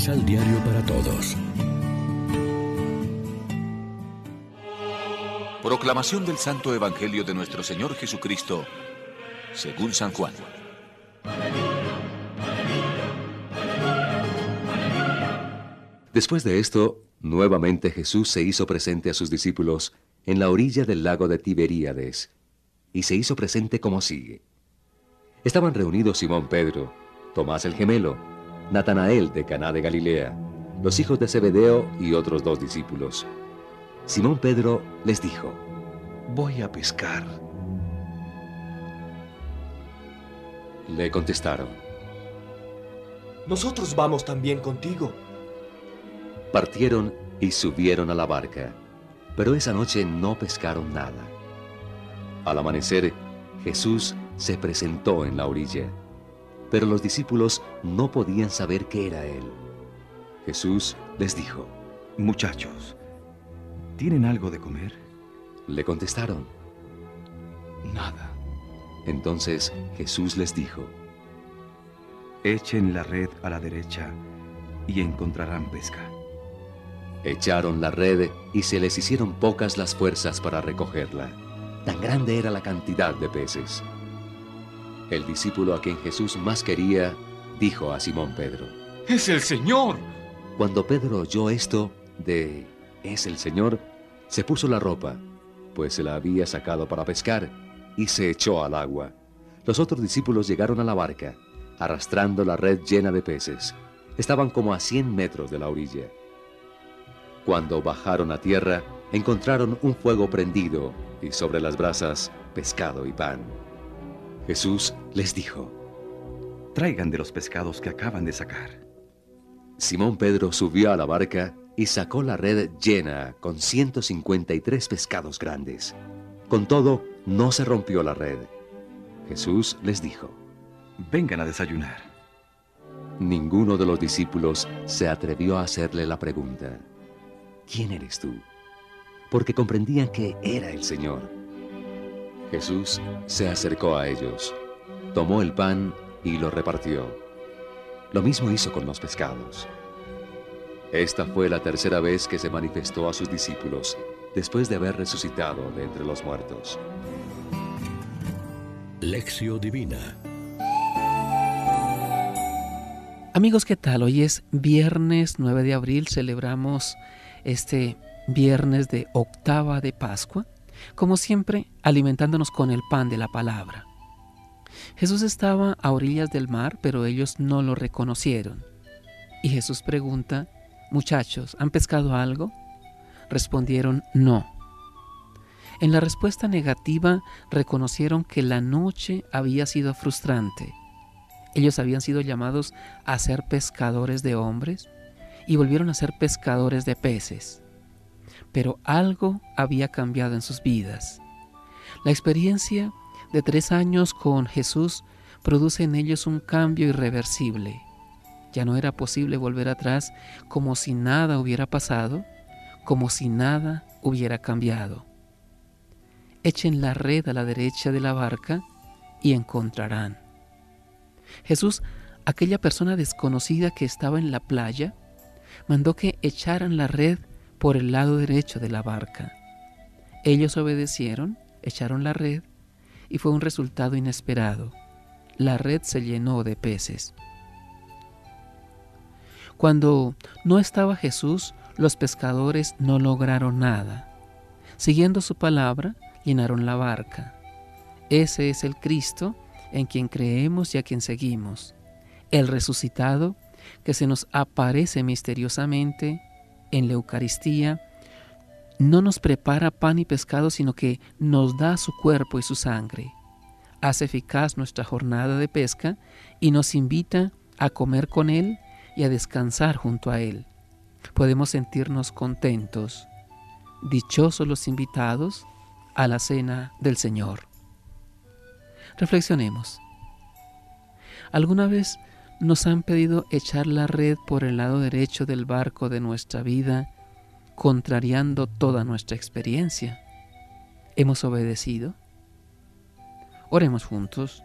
Misal Diario para Todos. Proclamación del Santo Evangelio de nuestro Señor Jesucristo, según San Juan. Después de esto, nuevamente Jesús se hizo presente a sus discípulos en la orilla del lago de Tiberíades, y se hizo presente como sigue. Estaban reunidos Simón Pedro, Tomás el gemelo, Natanael de Caná de Galilea, los hijos de Zebedeo y otros dos discípulos. Simón Pedro les dijo, Voy a pescar. Le contestaron, Nosotros vamos también contigo. Partieron y subieron a la barca, pero esa noche no pescaron nada. Al amanecer, Jesús se presentó en la orilla, pero los discípulos no podían saber qué era Él. Jesús les dijo, Muchachos, ¿tienen algo de comer? Le contestaron, Nada. Entonces Jesús les dijo, Echen la red a la derecha y encontrarán pesca. Echaron la red y se les hicieron pocas las fuerzas para recogerla. Tan grande era la cantidad de peces. El discípulo a quien Jesús más quería dijo a Simón Pedro, ¡Es el Señor! Cuando Pedro oyó esto de es el Señor, se puso la ropa, pues se la había sacado para pescar, y se echó al agua. Los otros discípulos llegaron a la barca, arrastrando la red llena de peces. Estaban como a cien metros de la orilla. Cuando bajaron a tierra, encontraron un fuego prendido y sobre las brasas pescado y pan. Jesús les dijo, Traigan de los pescados que acaban de sacar. Simón Pedro subió a la barca y sacó la red llena con 153 pescados grandes. Con todo, no se rompió la red. Jesús les dijo, Vengan a desayunar. Ninguno de los discípulos se atrevió a hacerle la pregunta, ¿quién eres tú? Porque comprendían que era el Señor. Jesús se acercó a ellos, tomó el pan y lo repartió. Lo mismo hizo con los pescados. Esta fue la tercera vez que se manifestó a sus discípulos después de haber resucitado de entre los muertos. Lección Divina Amigos, ¿qué tal? Hoy es viernes 9 de abril, celebramos este viernes de octava de Pascua, como siempre alimentándonos con el pan de la palabra. Jesús estaba a orillas del mar, pero ellos no lo reconocieron. Y Jesús pregunta, muchachos, ¿han pescado algo? Respondieron, no. En la respuesta negativa reconocieron que la noche había sido frustrante. Ellos habían sido llamados a ser pescadores de hombres y volvieron a ser pescadores de peces. Pero algo había cambiado en sus vidas. La experiencia de tres años con Jesús produce en ellos un cambio irreversible. Ya no era posible volver atrás como si nada hubiera pasado, como si nada hubiera cambiado. Echen la red a la derecha de la barca y encontrarán. Jesús, aquella persona desconocida que estaba en la playa, mandó que echaran la red por el lado derecho de la barca. Ellos obedecieron, echaron la red y fue un resultado inesperado. La red se llenó de peces. Cuando no estaba Jesús, los pescadores no lograron nada. Siguiendo su palabra, llenaron la barca. Ese es el Cristo en quien creemos y a quien seguimos. El resucitado que se nos aparece misteriosamente en la Eucaristía, no nos prepara pan y pescado, sino que nos da su cuerpo y su sangre. Hace eficaz nuestra jornada de pesca y nos invita a comer con Él y a descansar junto a Él. Podemos sentirnos contentos, dichosos los invitados a la cena del Señor. Reflexionemos. ¿Alguna vez nos han pedido echar la red por el lado derecho del barco de nuestra vida, contrariando toda nuestra experiencia? ¿Hemos obedecido? Oremos juntos.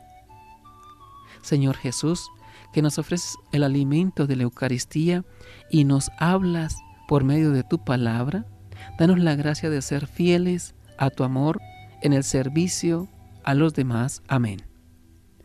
Señor Jesús, que nos ofreces el alimento de la Eucaristía y nos hablas por medio de tu palabra, danos la gracia de ser fieles a tu amor en el servicio a los demás. Amén.